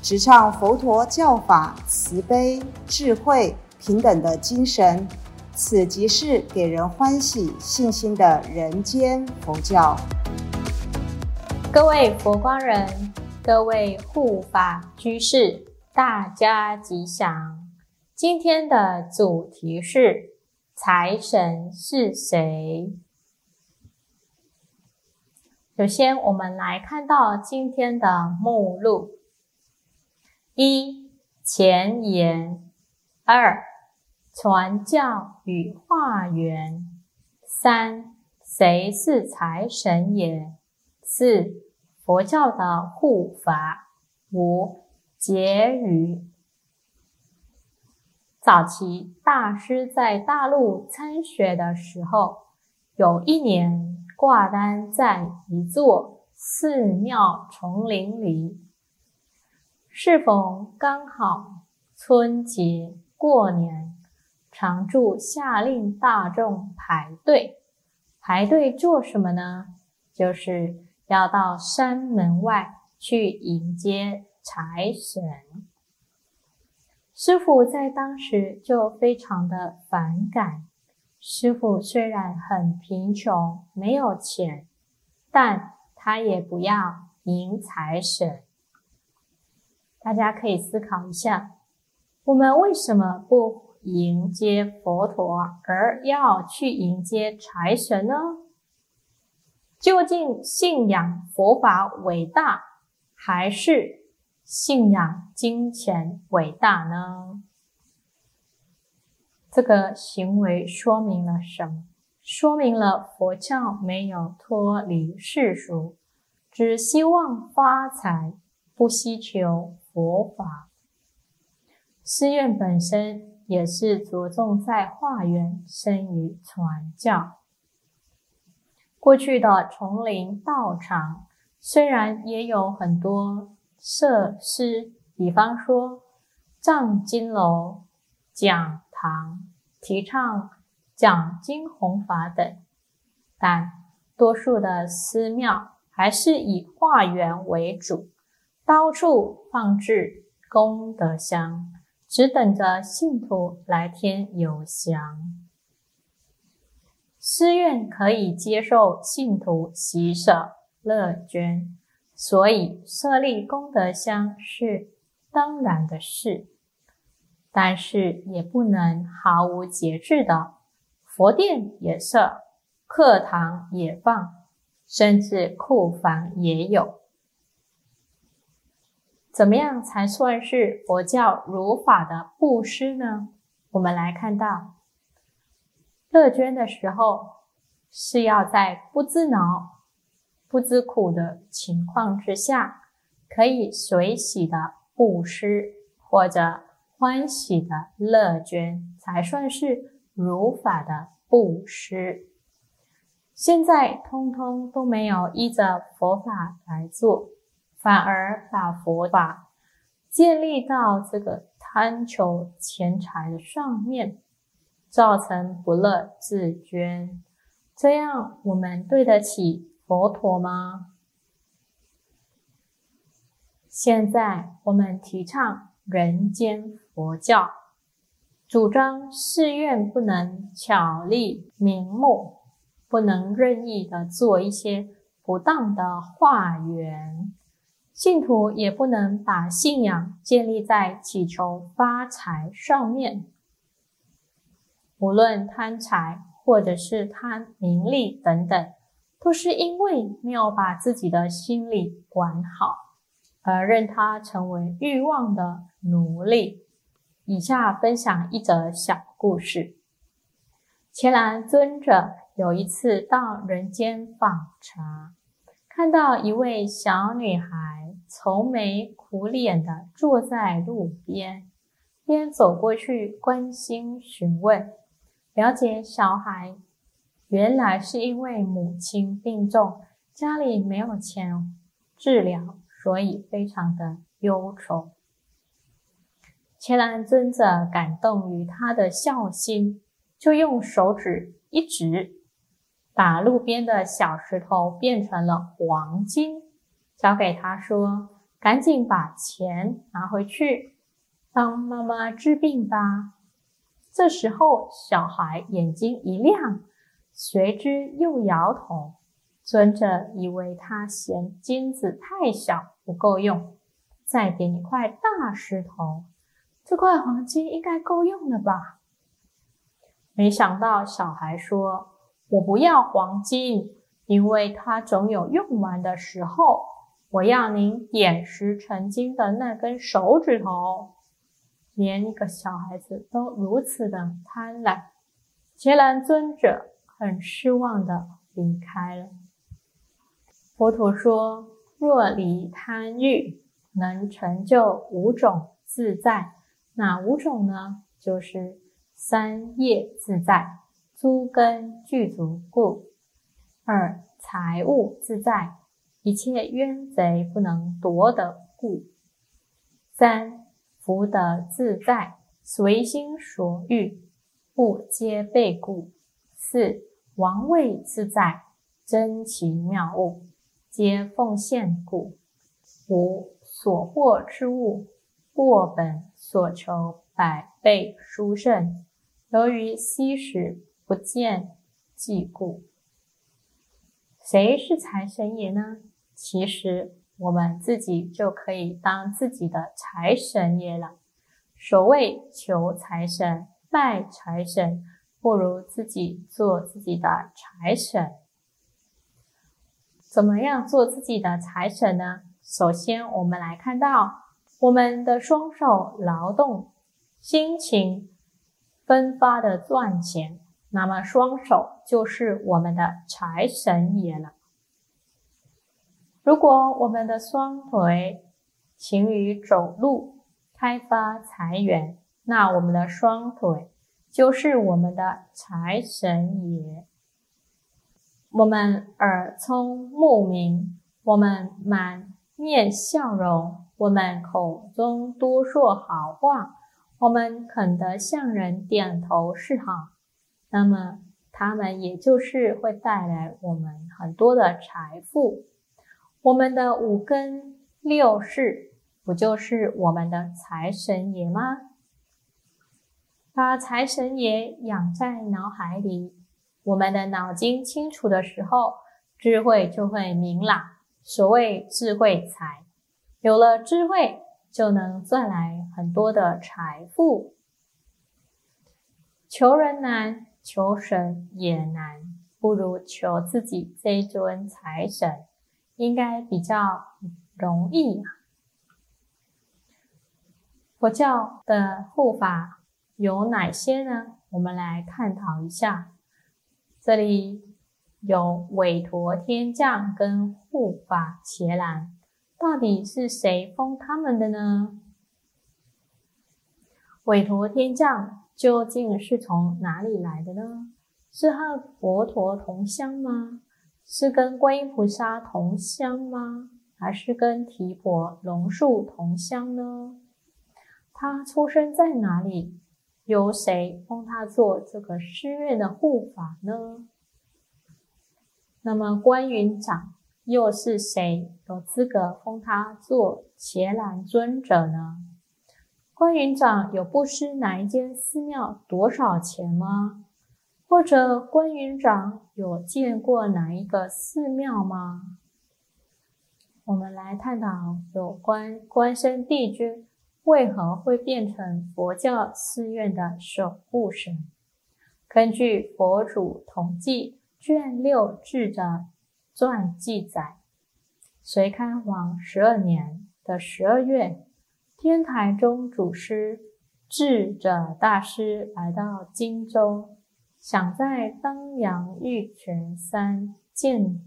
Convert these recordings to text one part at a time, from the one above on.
直唱佛陀教法慈悲、智慧、平等的精神。此即是给人欢喜、信心的人间佛教。各位佛光人，各位护法居士，大家吉祥。今天的主题是财神是谁？首先，我们来看到今天的目录：一、前言；二。传教与化缘，三谁是财神爷？四佛教的护法，五结语。早期大师在大陆参学的时候，有一年挂单在一座寺庙丛林里，是否刚好春节过年。常住下令大众排队，排队做什么呢？就是要到山门外去迎接财神。师傅在当时就非常的反感。师傅虽然很贫穷，没有钱，但他也不要迎财神。大家可以思考一下，我们为什么不？迎接佛陀，而要去迎接财神呢？究竟信仰佛法伟大，还是信仰金钱伟大呢？这个行为说明了什么？说明了佛教没有脱离世俗，只希望发财，不希求佛法。寺院本身。也是着重在化缘生于传教。过去的丛林道场虽然也有很多设施，比方说藏经楼、讲堂，提倡讲经弘法等，但多数的寺庙还是以化缘为主，到处放置功德箱。只等着信徒来添油香。寺院可以接受信徒喜舍乐捐，所以设立功德箱是当然的事。但是也不能毫无节制的，佛殿也设，课堂也放，甚至库房也有。怎么样才算是佛教如法的布施呢？我们来看到，乐捐的时候是要在不知恼、不知苦的情况之下，可以随喜的布施或者欢喜的乐捐，才算是如法的布施。现在通通都没有依着佛法来做。反而把佛法建立到这个贪求钱财的上面，造成不乐自捐，这样我们对得起佛陀吗？现在我们提倡人间佛教，主张寺院不能巧立名目，不能任意的做一些不当的化缘。信徒也不能把信仰建立在祈求发财上面。无论贪财或者是贪名利等等，都是因为没有把自己的心理管好，而任它成为欲望的奴隶。以下分享一则小故事：伽蓝尊者有一次到人间访查，看到一位小女孩。愁眉苦脸的坐在路边，边走过去关心询问，了解小孩原来是因为母亲病重，家里没有钱治疗，所以非常的忧愁。伽蓝尊者感动于他的孝心，就用手指一指，把路边的小石头变成了黄金，交给他说：“赶紧把钱拿回去，帮妈妈治病吧。”这时候，小孩眼睛一亮，随之又摇头。尊者以为他嫌金子太小不够用，再点一块大石头。这块黄金应该够用了吧？没想到小孩说：“我不要黄金，因为它总有用完的时候。我要您点石成金的那根手指头。”连一个小孩子都如此的贪婪，伽蓝尊者很失望的离开了。佛陀说：“若离贪欲，能成就五种自在。”哪五种呢？就是三业自在，诸根具足故；二财物自在，一切冤贼不能夺得故；三福德自在，随心所欲，不皆被故；四王位自在，珍奇妙物皆奉献故；五所获之物。过本所求百倍殊胜，由于昔时不见即故。谁是财神爷呢？其实我们自己就可以当自己的财神爷了。所谓求财神、拜财神，不如自己做自己的财神。怎么样做自己的财神呢？首先，我们来看到。我们的双手劳动，辛勤分发的赚钱，那么双手就是我们的财神爷了。如果我们的双腿勤于走路，开发财源，那我们的双腿就是我们的财神爷。我们耳聪目明，我们满面笑容。我们口中多说好话，我们肯得向人点头示好，那么他们也就是会带来我们很多的财富。我们的五根六识不就是我们的财神爷吗？把财神爷养在脑海里，我们的脑筋清楚的时候，智慧就会明朗。所谓智慧财。有了智慧，就能赚来很多的财富。求人难，求神也难，不如求自己这尊财神，应该比较容易。佛教的护法有哪些呢？我们来探讨一下。这里有韦陀天将跟护法伽蓝。到底是谁封他们的呢？韦陀天将究竟是从哪里来的呢？是和佛陀同乡吗？是跟观音菩萨同乡吗？还是跟提婆龙树同乡呢？他出生在哪里？由谁封他做这个寺院的护法呢？那么关云长。又是谁有资格封他做伽蓝尊者呢？关云长有布施哪一间寺庙多少钱吗？或者关云长有见过哪一个寺庙吗？我们来探讨有关关圣帝君为何会变成佛教寺院的守护神。根据佛祖统计卷六志的。传记载，隋开皇十二年的十二月，天台宗祖师智者大师来到荆州，想在当阳玉泉山建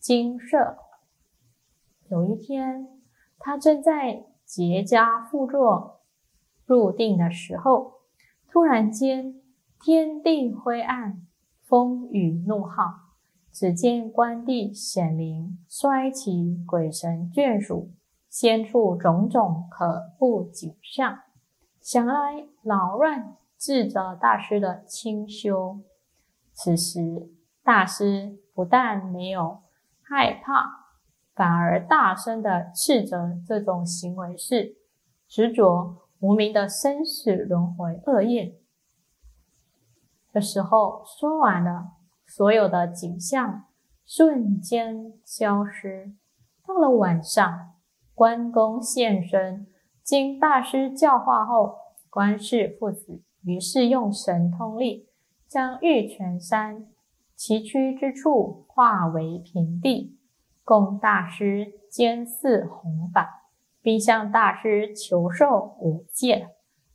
精舍。有一天，他正在结跏趺坐入定的时候，突然间天地灰暗，风雨怒号。只见关帝显灵，衰其鬼神眷属，现出种种可怖景象，想来扰乱智者大师的清修。此时，大师不但没有害怕，反而大声的斥责这种行为是执着无名的生死轮回恶业。这时候说完了。所有的景象瞬间消失。到了晚上，关公现身，经大师教化后，关氏父子于是用神通力，将玉泉山崎岖之处化为平地，供大师监祀弘法，并向大师求受五戒，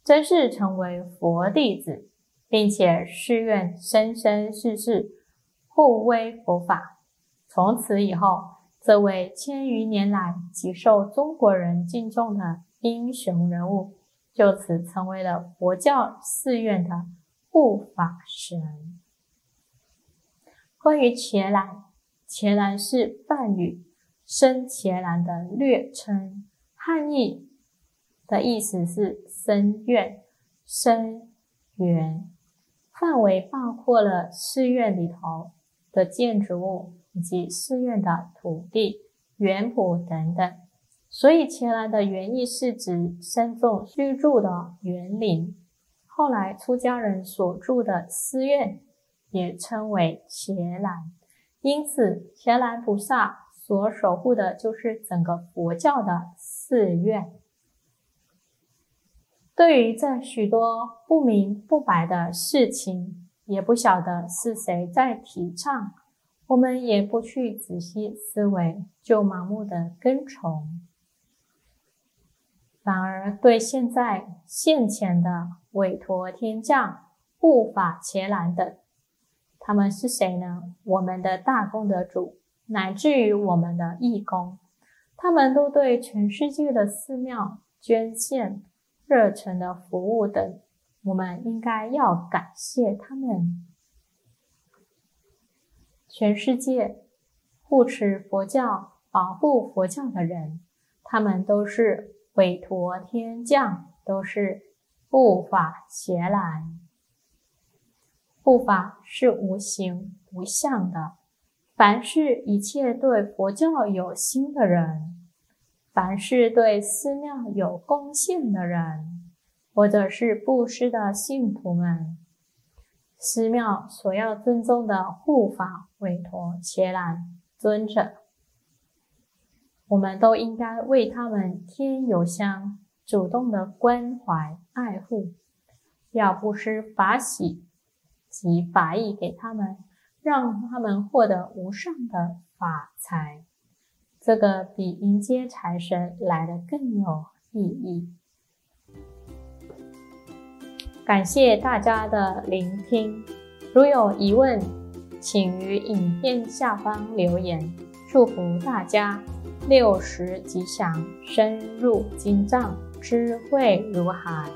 真是成为佛弟子，并且誓愿生生世世。护威佛法，从此以后，这位千余年来极受中国人敬重的英雄人物，就此成为了佛教寺院的护法神。关于伽蓝，伽蓝是梵语“生伽蓝”的略称，汉译的意思是僧院、僧园，范围包括了寺院里头。的建筑物以及寺院的土地、园圃等等，所以伽蓝的原意是指僧众居住的园林。后来出家人所住的寺院也称为伽蓝，因此伽蓝菩萨所守护的就是整个佛教的寺院。对于这许多不明不白的事情。也不晓得是谁在提倡，我们也不去仔细思维，就盲目的跟从，反而对现在现前的韦陀天将、护法伽蓝等，他们是谁呢？我们的大功德主，乃至于我们的义工，他们都对全世界的寺庙捐献热忱的服务等。我们应该要感谢他们，全世界护持佛教、保护佛教的人，他们都是韦陀天将，都是护法伽蓝。护法是无形无相的，凡是一切对佛教有心的人，凡是对寺庙有贡献的人。或者是布施的信徒们，寺庙所要尊重的护法韦陀伽蓝尊者，我们都应该为他们添油香，主动的关怀爱护，要布施法喜及法益给他们，让他们获得无上的法财，这个比迎接财神来的更有意义。感谢大家的聆听，如有疑问，请于影片下方留言。祝福大家六十吉祥，深入经藏，智慧如海。